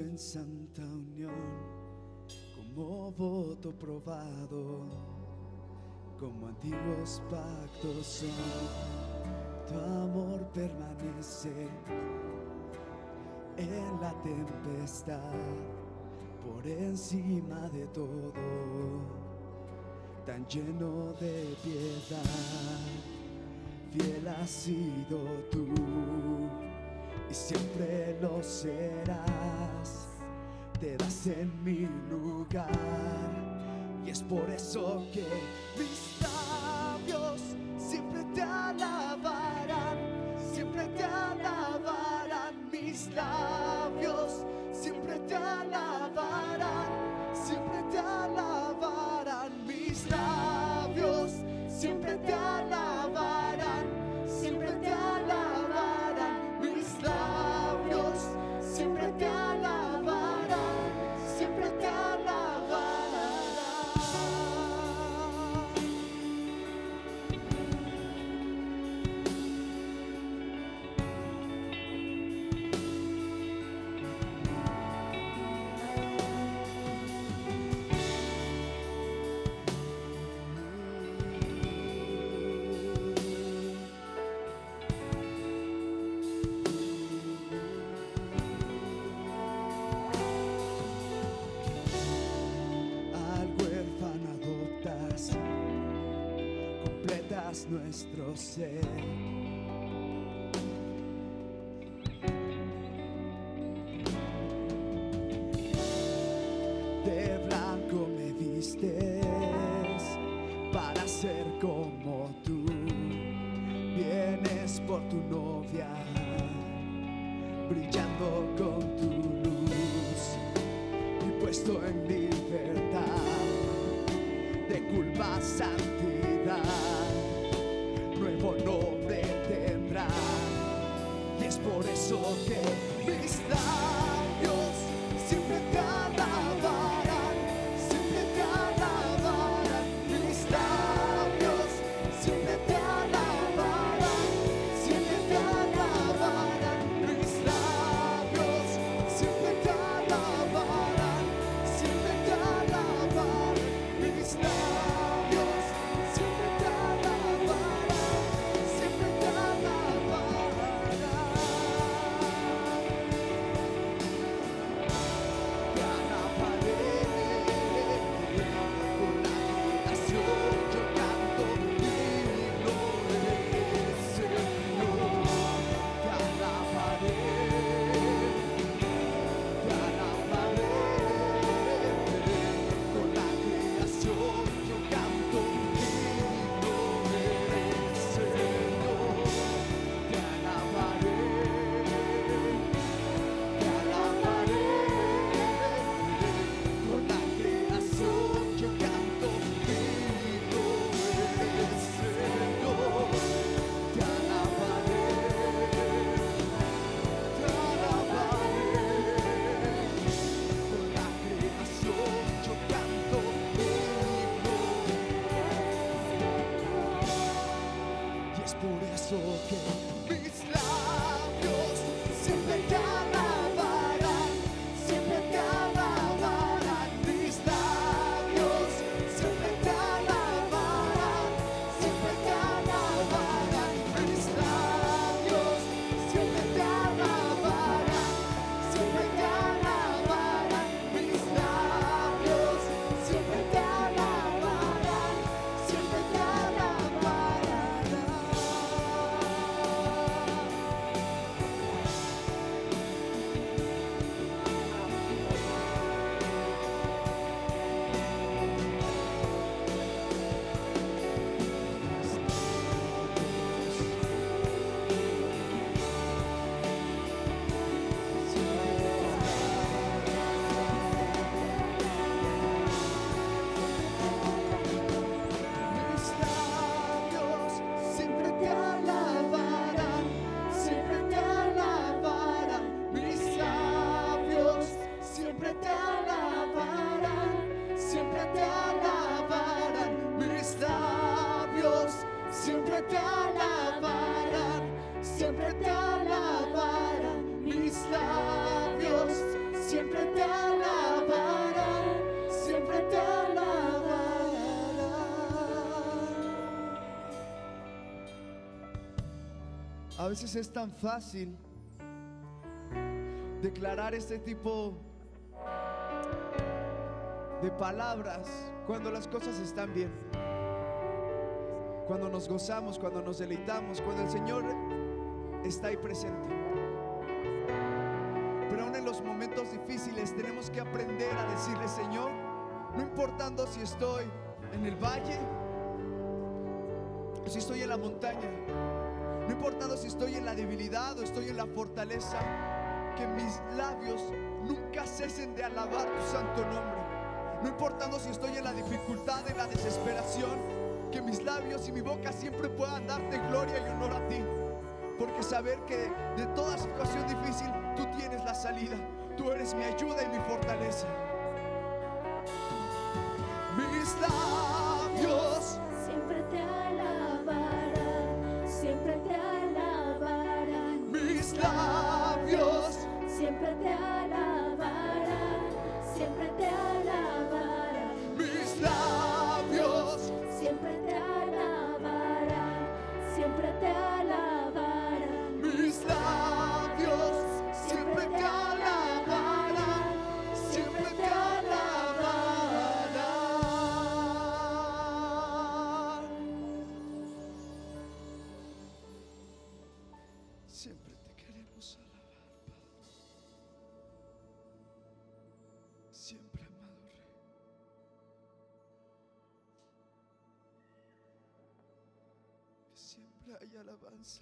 en santa unión, como voto probado, como antiguos pactos tu amor permanece en la tempestad, por encima de todo, tan lleno de piedad, fiel has sido tú y siempre lo serás. Te das en mi lugar y es por eso que mis labios siempre te alabarán, siempre te alabarán mis labios, siempre te alabarán, siempre te alabarán mis labios, siempre te alabarán. nuestro ser. A veces es tan fácil declarar este tipo de palabras cuando las cosas están bien. Cuando nos gozamos, cuando nos deleitamos, cuando el Señor está ahí presente. Pero aún en los momentos difíciles tenemos que aprender a decirle, Señor, no importando si estoy en el valle o si estoy en la montaña, no importando si estoy en la debilidad o estoy en la fortaleza, que mis labios nunca cesen de alabar tu santo nombre. No importando si estoy en la dificultad, en la desesperación, que mis labios y mi boca siempre puedan darte gloria y honor a ti. Porque saber que de toda situación difícil tú tienes la salida. Tú eres mi ayuda y mi fortaleza. Mis labios alabanza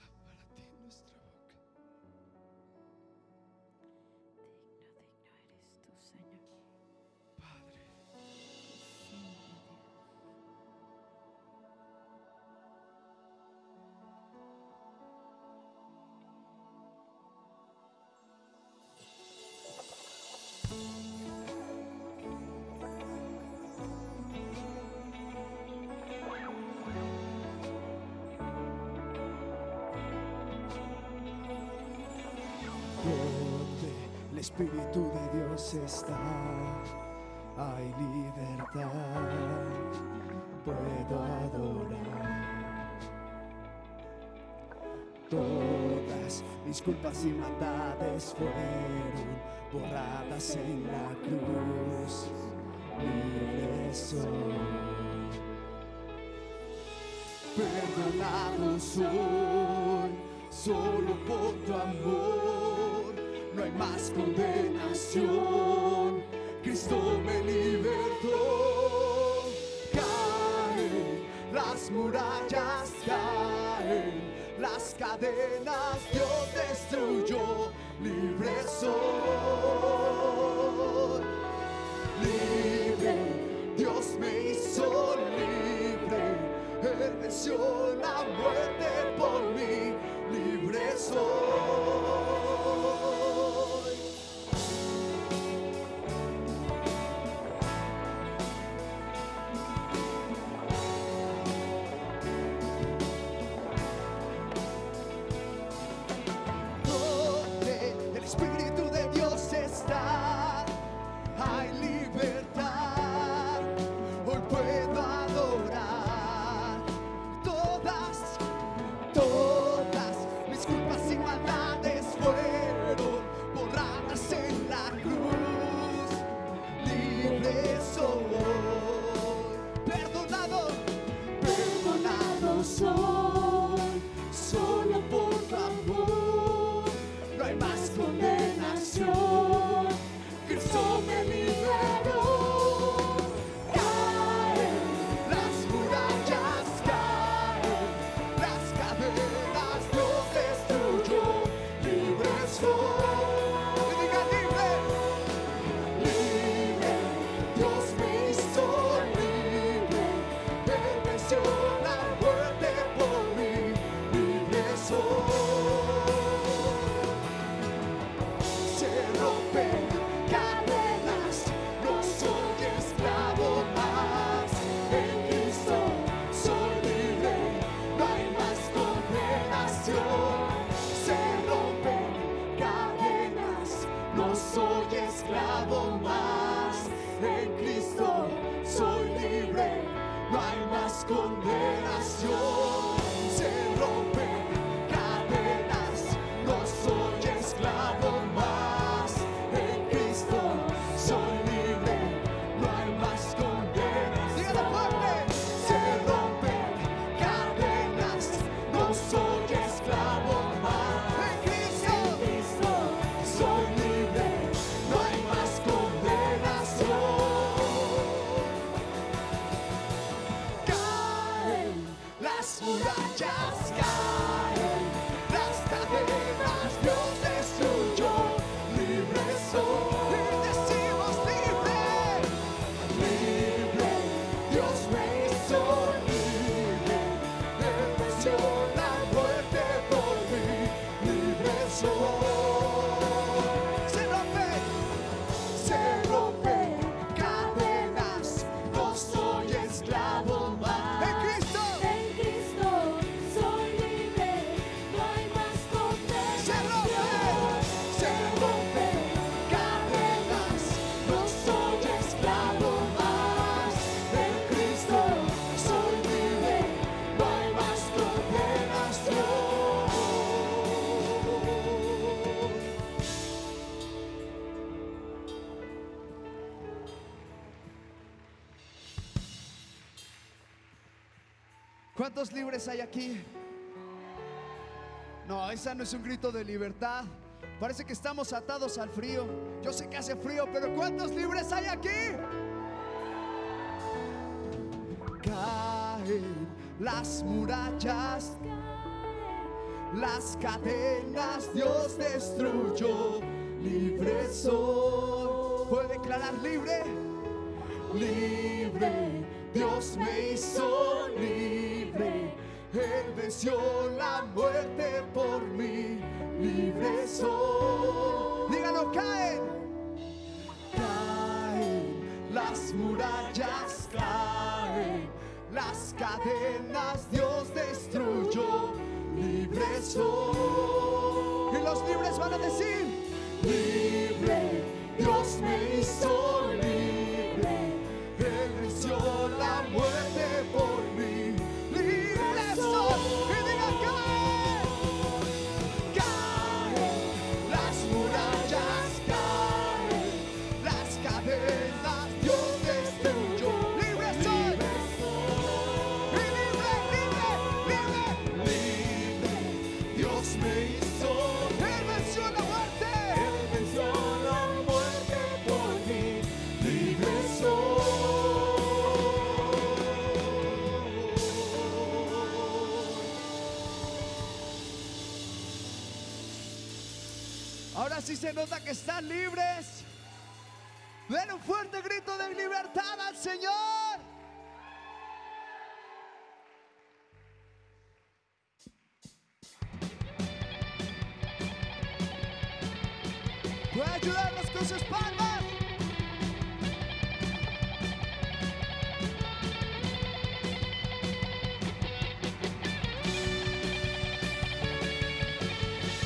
Espíritu de Dios está, hay libertad, puedo adorar. Todas mis culpas y maldades fueron borradas en la cruz, libre soy. Perdonado soy, solo por tu amor. No hay más condenación. Cristo me libertó. Caen las murallas, caen las cadenas. Dios destruyó. Libre soy. Libre, Dios me hizo libre. Él venció la muerte por mí. Libre soy. ¿Cuántos libres hay aquí? No, esa no es un grito de libertad. Parece que estamos atados al frío. Yo sé que hace frío, pero ¿cuántos libres hay aquí? Caen las murallas, las cadenas Dios destruyó. Libre soy. ¿Puede declarar libre? libre, Dios me hizo libre, Él venció la muerte por mí, libre soy. Dígalo, caen, caen, las murallas caen, las cadenas Dios destruyó, libre soy. Y los libres van a decir, libre, Dios me hizo libre, se nota que están libres. Den un fuerte grito de libertad al Señor. Puede ayudarnos con sus palmas.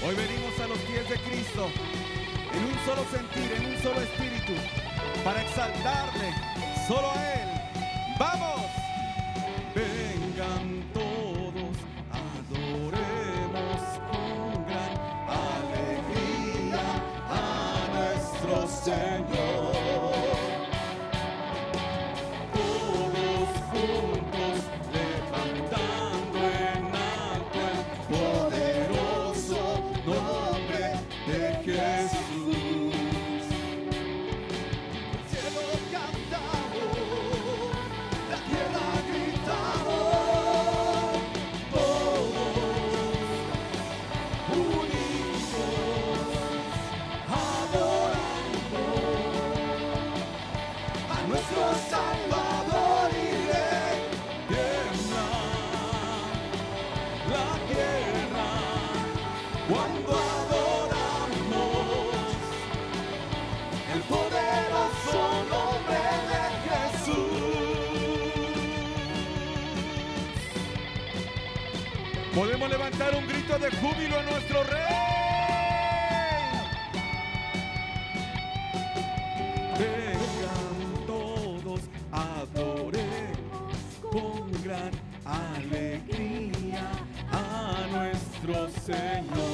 Hoy venimos a los pies de Cristo en un solo sentir, en un solo espíritu, para exaltarle solo a Él. ¡Vamos! Vengan todos, adoremos con gran alegría a nuestro Señor. levantar un grito de júbilo a nuestro rey. Vengan todos, adoremos con gran alegría a nuestro Señor.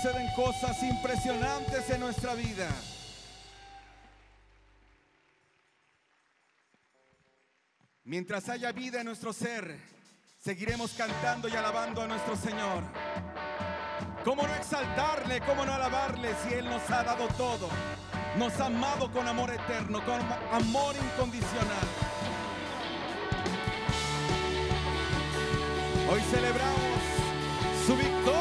suceden cosas impresionantes en nuestra vida. Mientras haya vida en nuestro ser, seguiremos cantando y alabando a nuestro Señor. ¿Cómo no exaltarle? ¿Cómo no alabarle si Él nos ha dado todo? Nos ha amado con amor eterno, con amor incondicional. Hoy celebramos su victoria.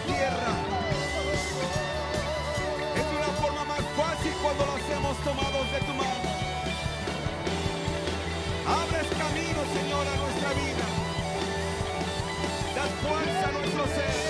tierra. Es una forma más fácil cuando lo hacemos tomados de tu mano. Abres camino, Señor, a nuestra vida. Das fuerza a nuestro ser.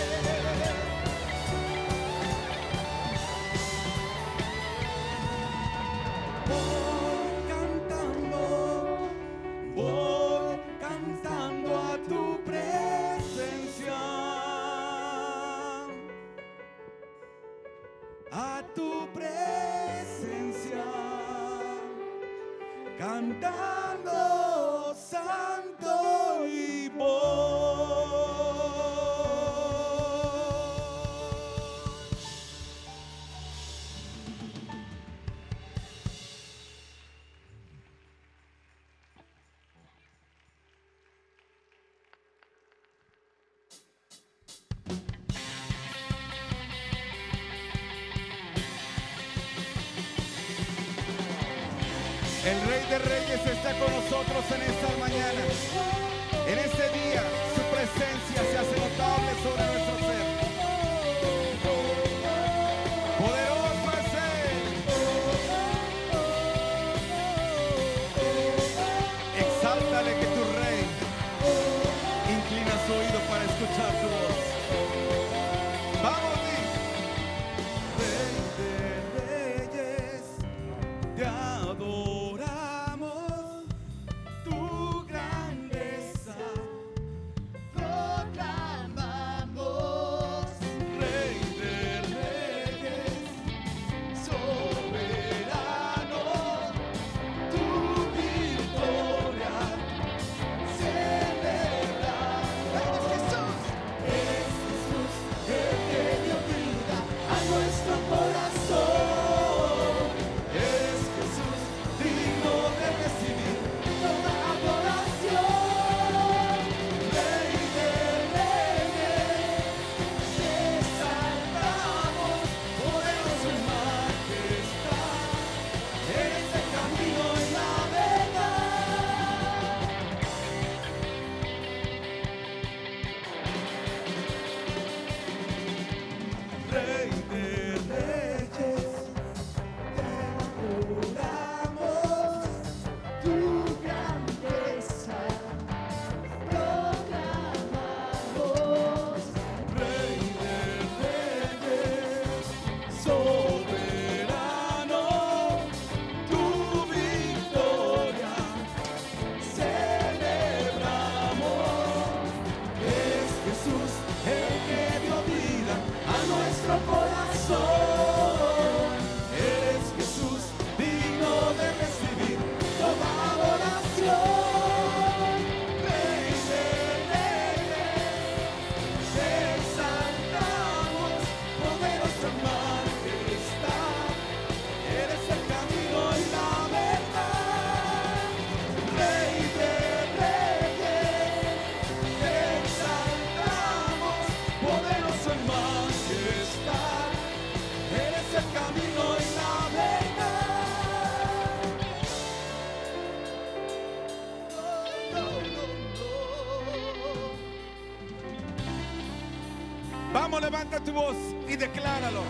voz y decláralo.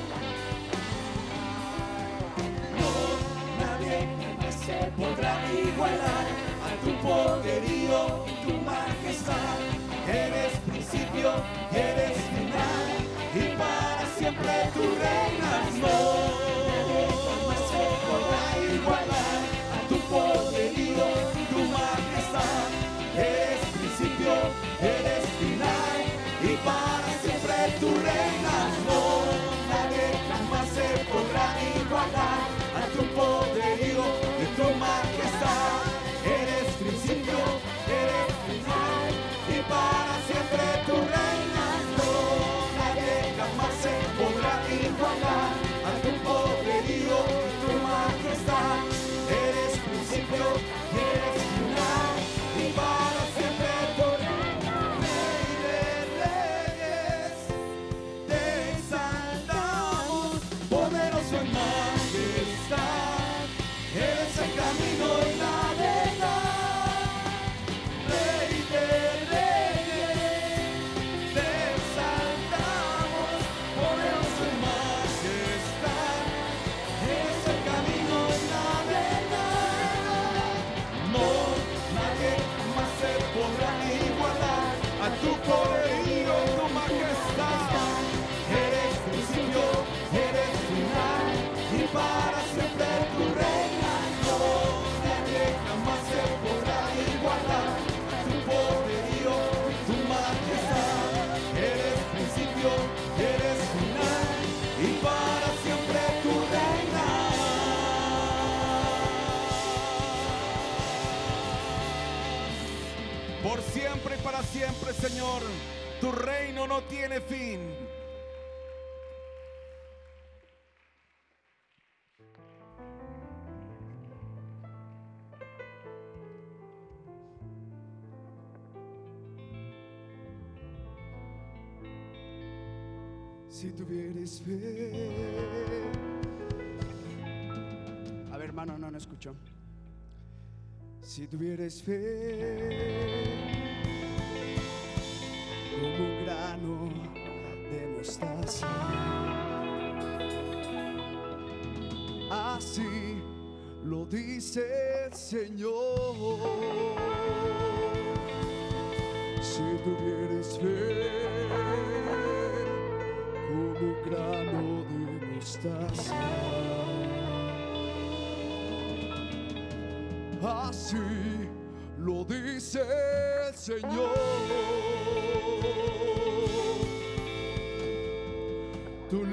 No, nadie jamás se podrá igualar a tu poderío y tu majestad. Eres principio, eres final y para siempre tu reinas. Señor, tu reino no tiene fin. si tuvieras fe. A ver, hermano, no, no escucho. Si tuvieras fe, como grano de mostaza. Así lo dice el Señor. Si tuvieres fe como grano de mostaza. Así lo dice el Señor. Tú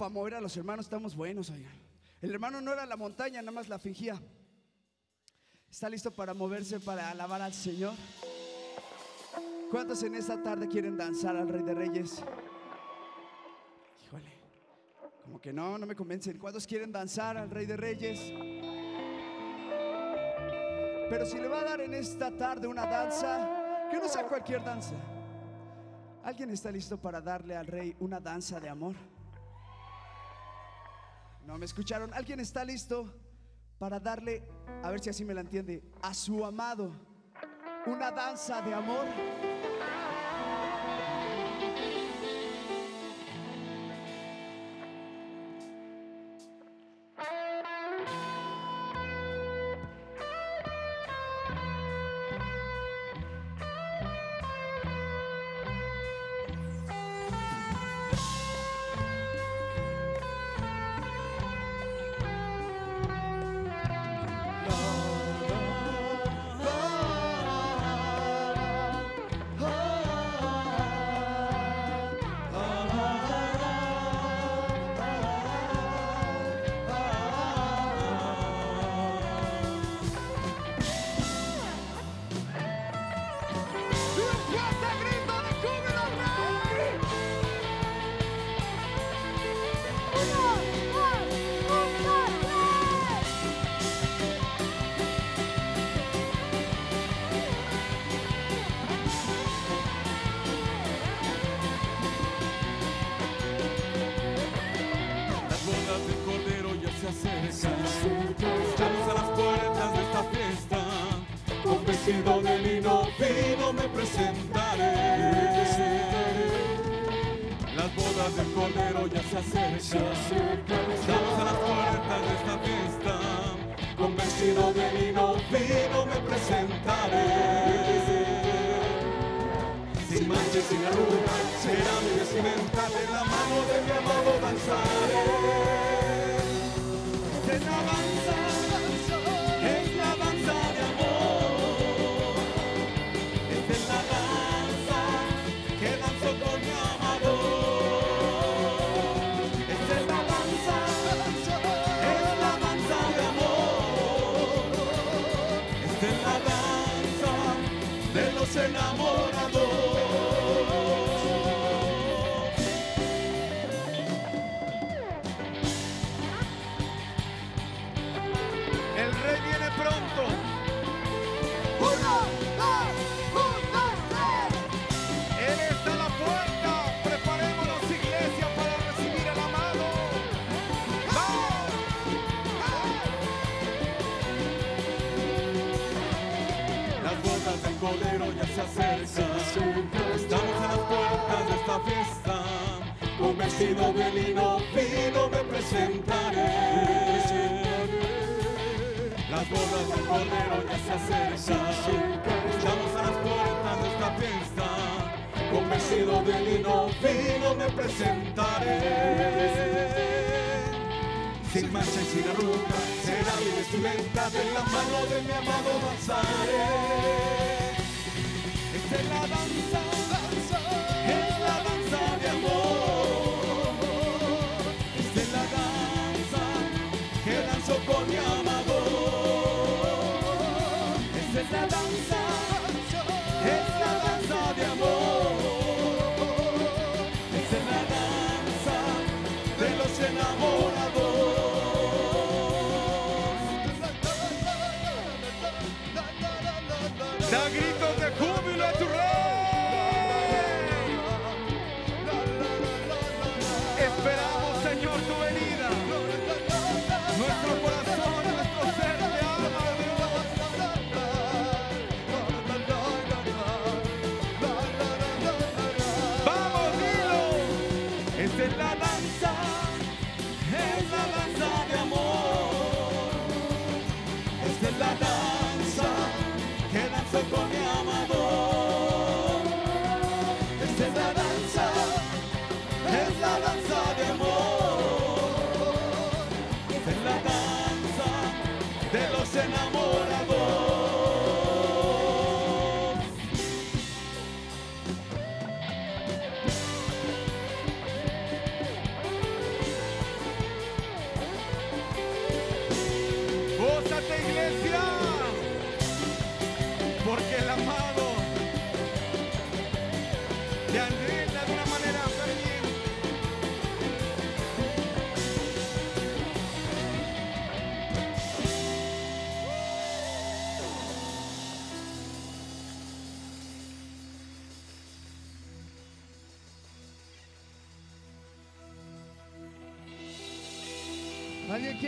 para mover a los hermanos estamos buenos, oigan? El hermano no era la montaña, nada más la fingía. ¿Está listo para moverse, para alabar al Señor? ¿Cuántos en esta tarde quieren danzar al Rey de Reyes? Híjole, como que no, no me convencen. ¿Cuántos quieren danzar al Rey de Reyes? Pero si le va a dar en esta tarde una danza, que no sea cualquier danza. ¿Alguien está listo para darle al Rey una danza de amor? ¿No me escucharon? ¿Alguien está listo para darle, a ver si así me la entiende, a su amado una danza de amor? Estamos a las puertas de esta fiesta. Con vestido de lino fino me presentaré. Sin manches, sin arrugas, será mi vestimenta de la mano de mi amado danzaré. Presentaré. Sin mancha y sin arruga será mi vestimenta de la mano de mi amado danzaré. Esta es la danza,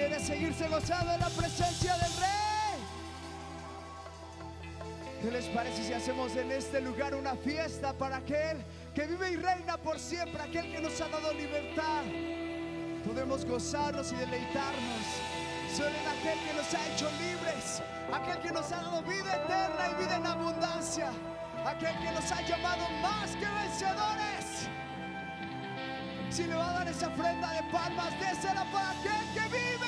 quiere seguirse gozando de la presencia del Rey? ¿Qué les parece si hacemos en este lugar una fiesta para aquel que vive y reina por siempre, aquel que nos ha dado libertad? Podemos gozarnos y deleitarnos solo en aquel que nos ha hecho libres, aquel que nos ha dado vida eterna y vida en abundancia, aquel que nos ha llamado más que vencedores. Si le va a dar esa ofrenda de palmas, désela para aquel que vive.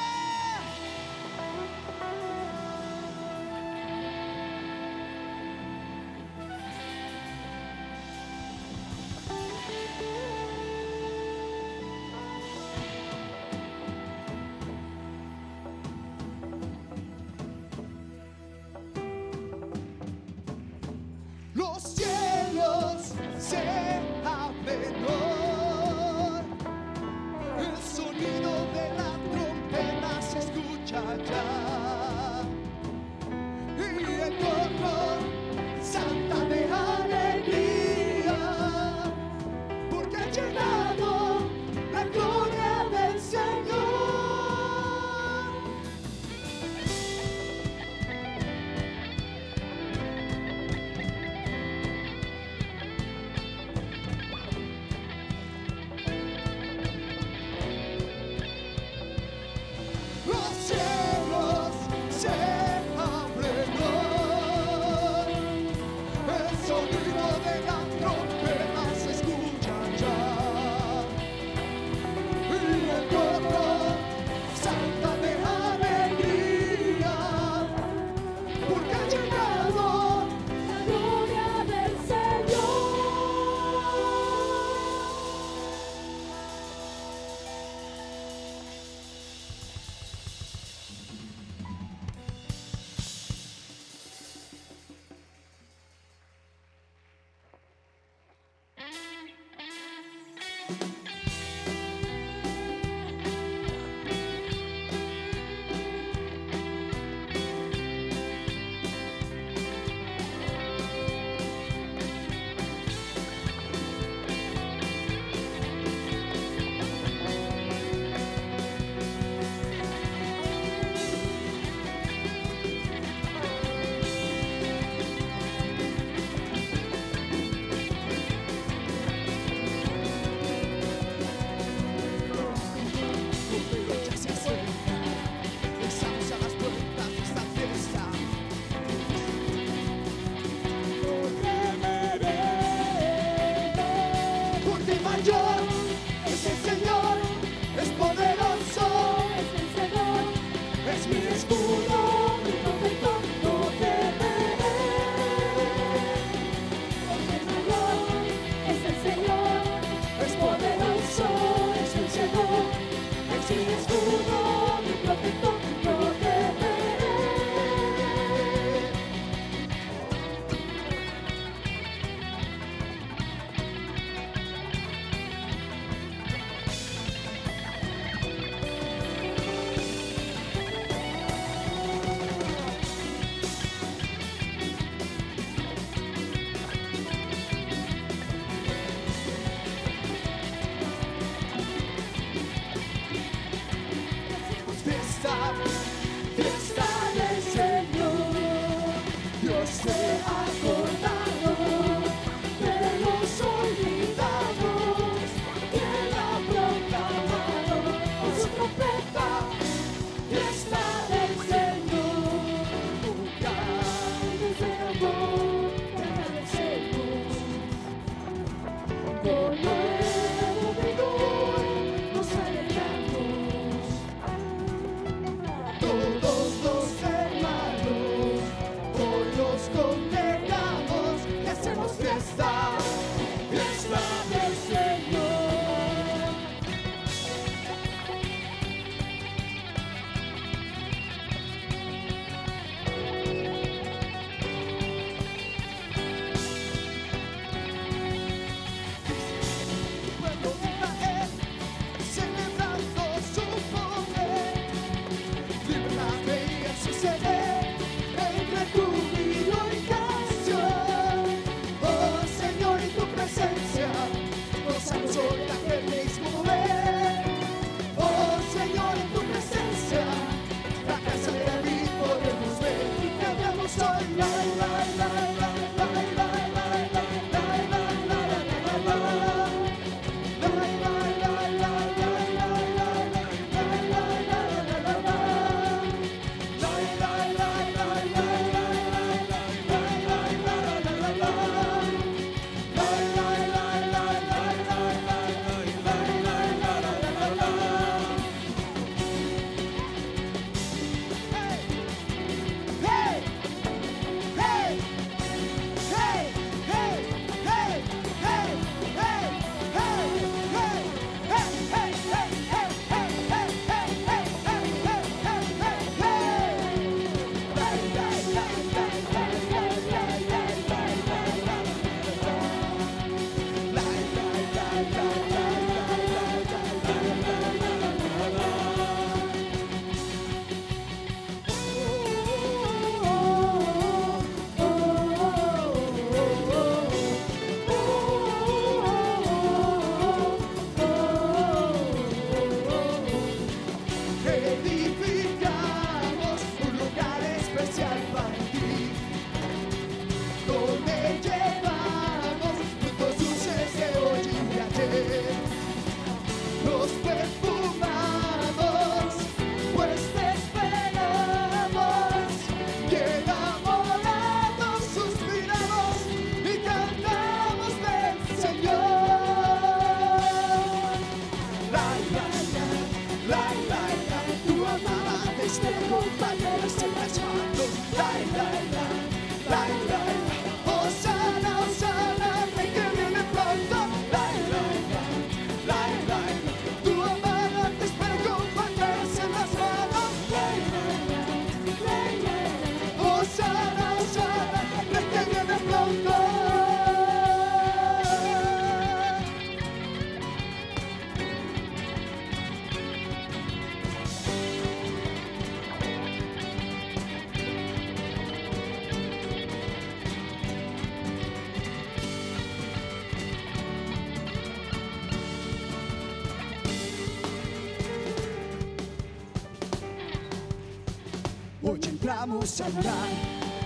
vamos a adorar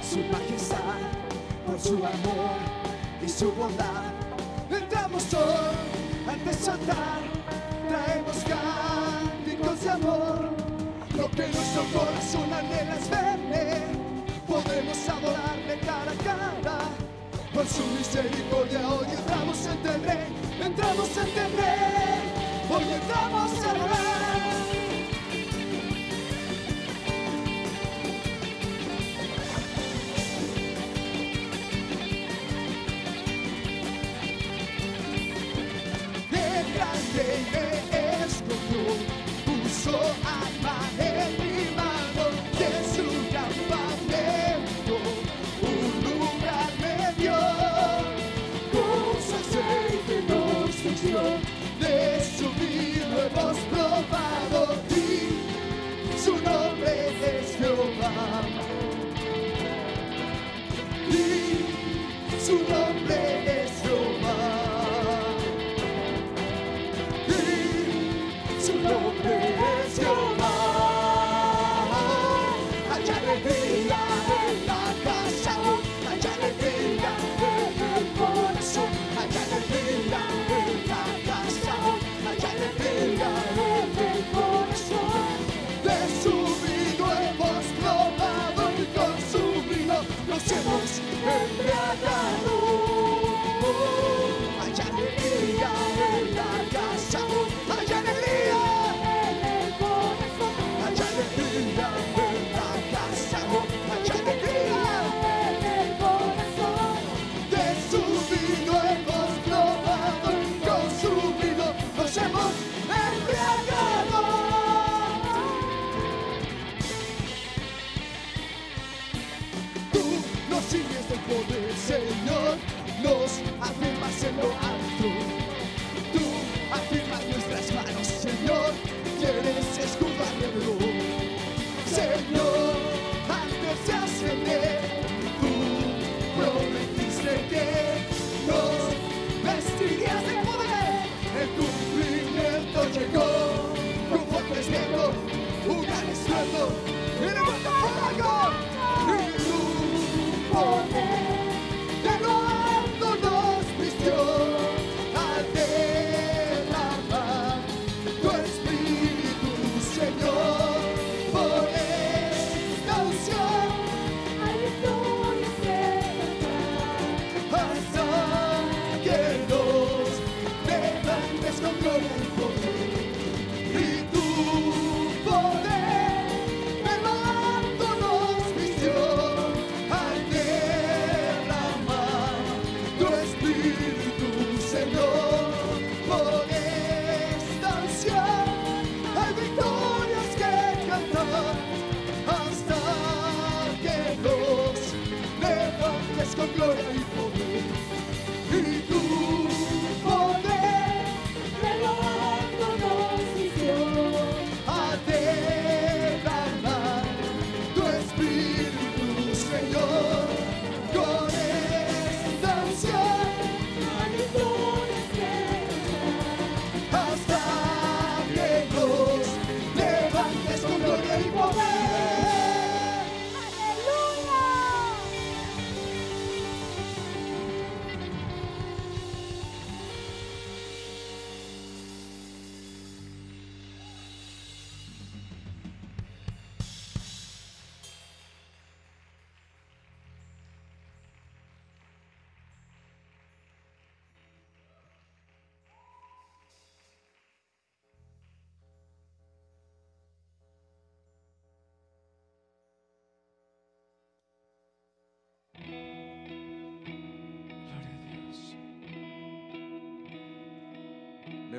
su majestad por su amor y su bondad. Entramos todos ante su traemos cánticos de amor. Lo que nuestro corazón anhela es verle, podemos adorarle cara a cara. Por su misericordia hoy entramos ante el rey, entramos ante el rey, hoy entramos ante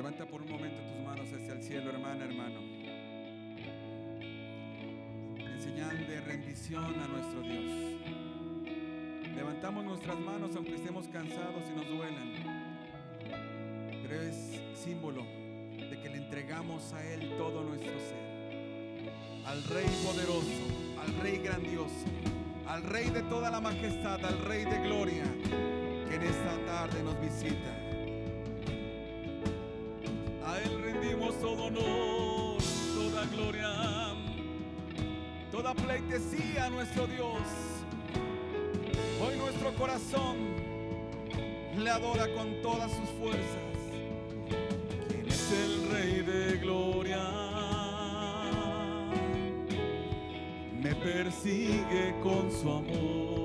Levanta por un momento tus manos hacia el cielo, hermana, hermano. En señal de rendición a nuestro Dios. Levantamos nuestras manos aunque estemos cansados y nos duelan. Pero es símbolo de que le entregamos a Él todo nuestro ser. Al Rey poderoso, al Rey grandioso, al Rey de toda la majestad, al Rey de gloria, que en esta tarde nos visita. la pleitesía nuestro Dios. Hoy nuestro corazón le adora con todas sus fuerzas. Quien es el Rey de Gloria? Me persigue con su amor.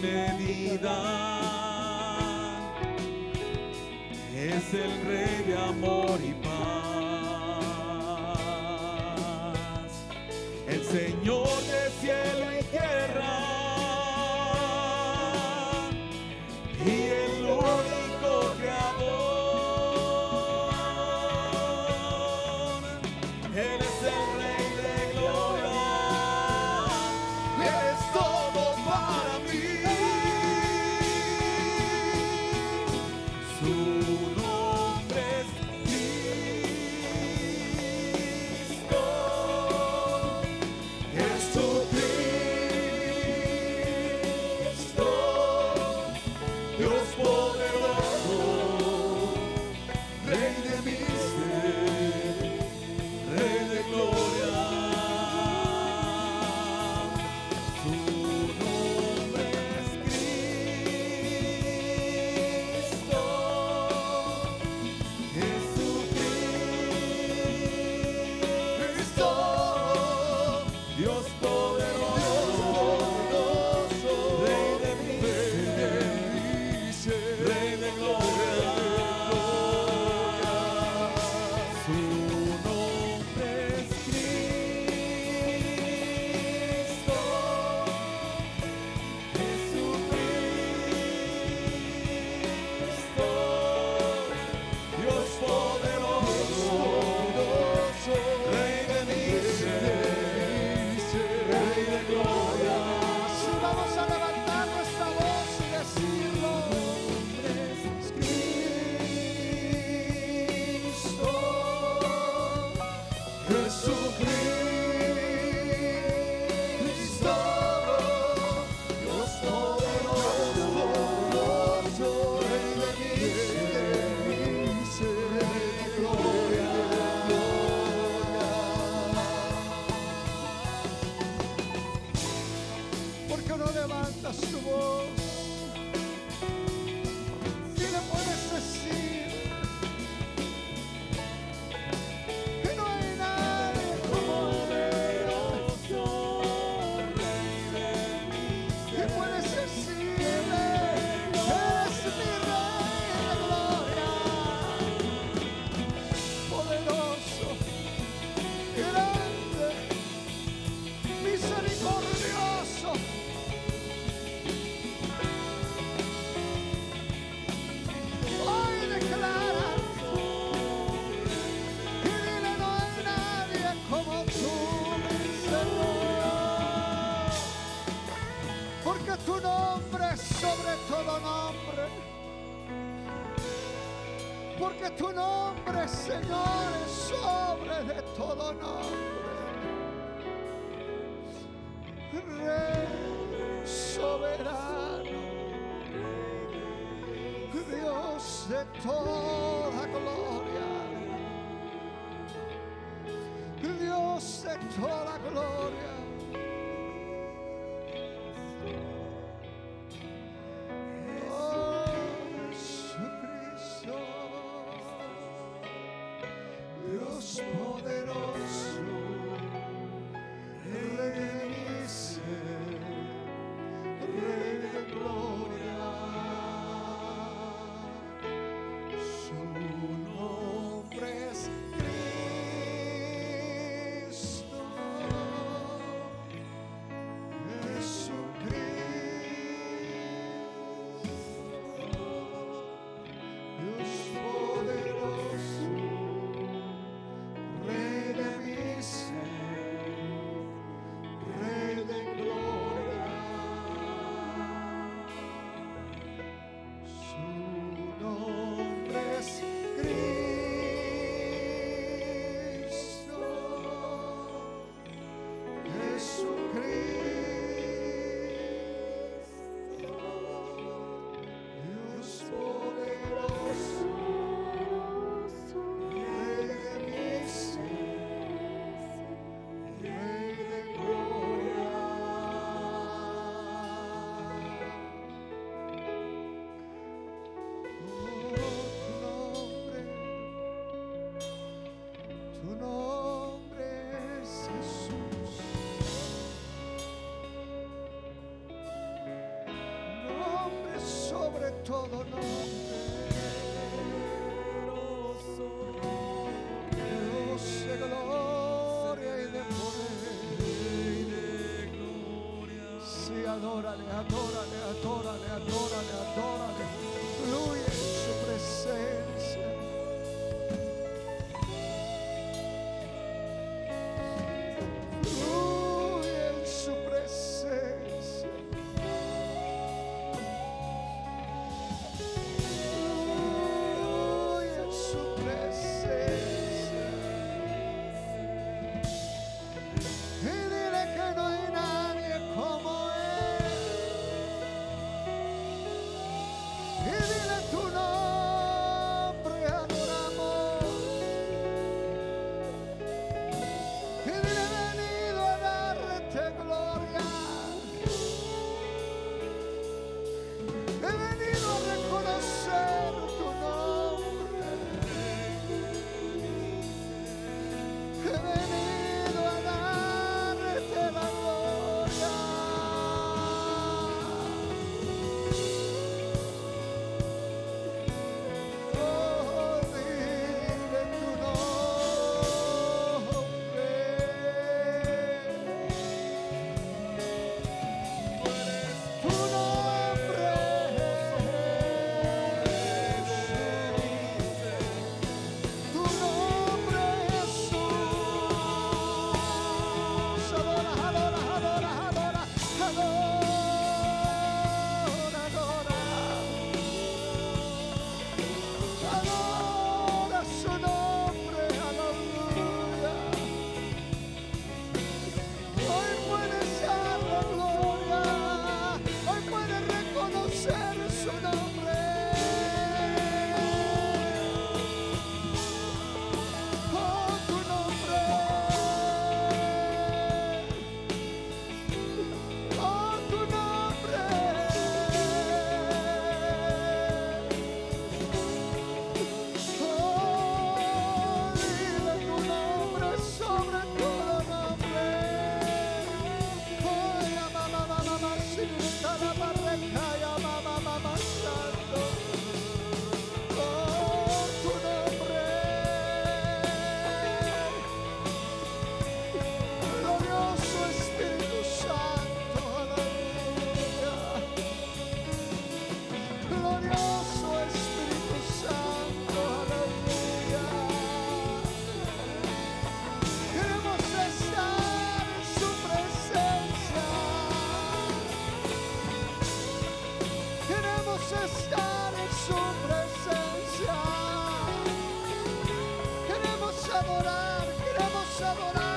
medida. Es el rey de amor y paz. De toda gloria, Dios de toda shovel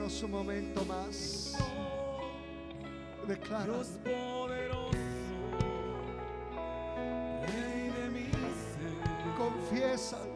un momento más. Declara. Dios poderoso, Rey de mi ser, Confiésalo.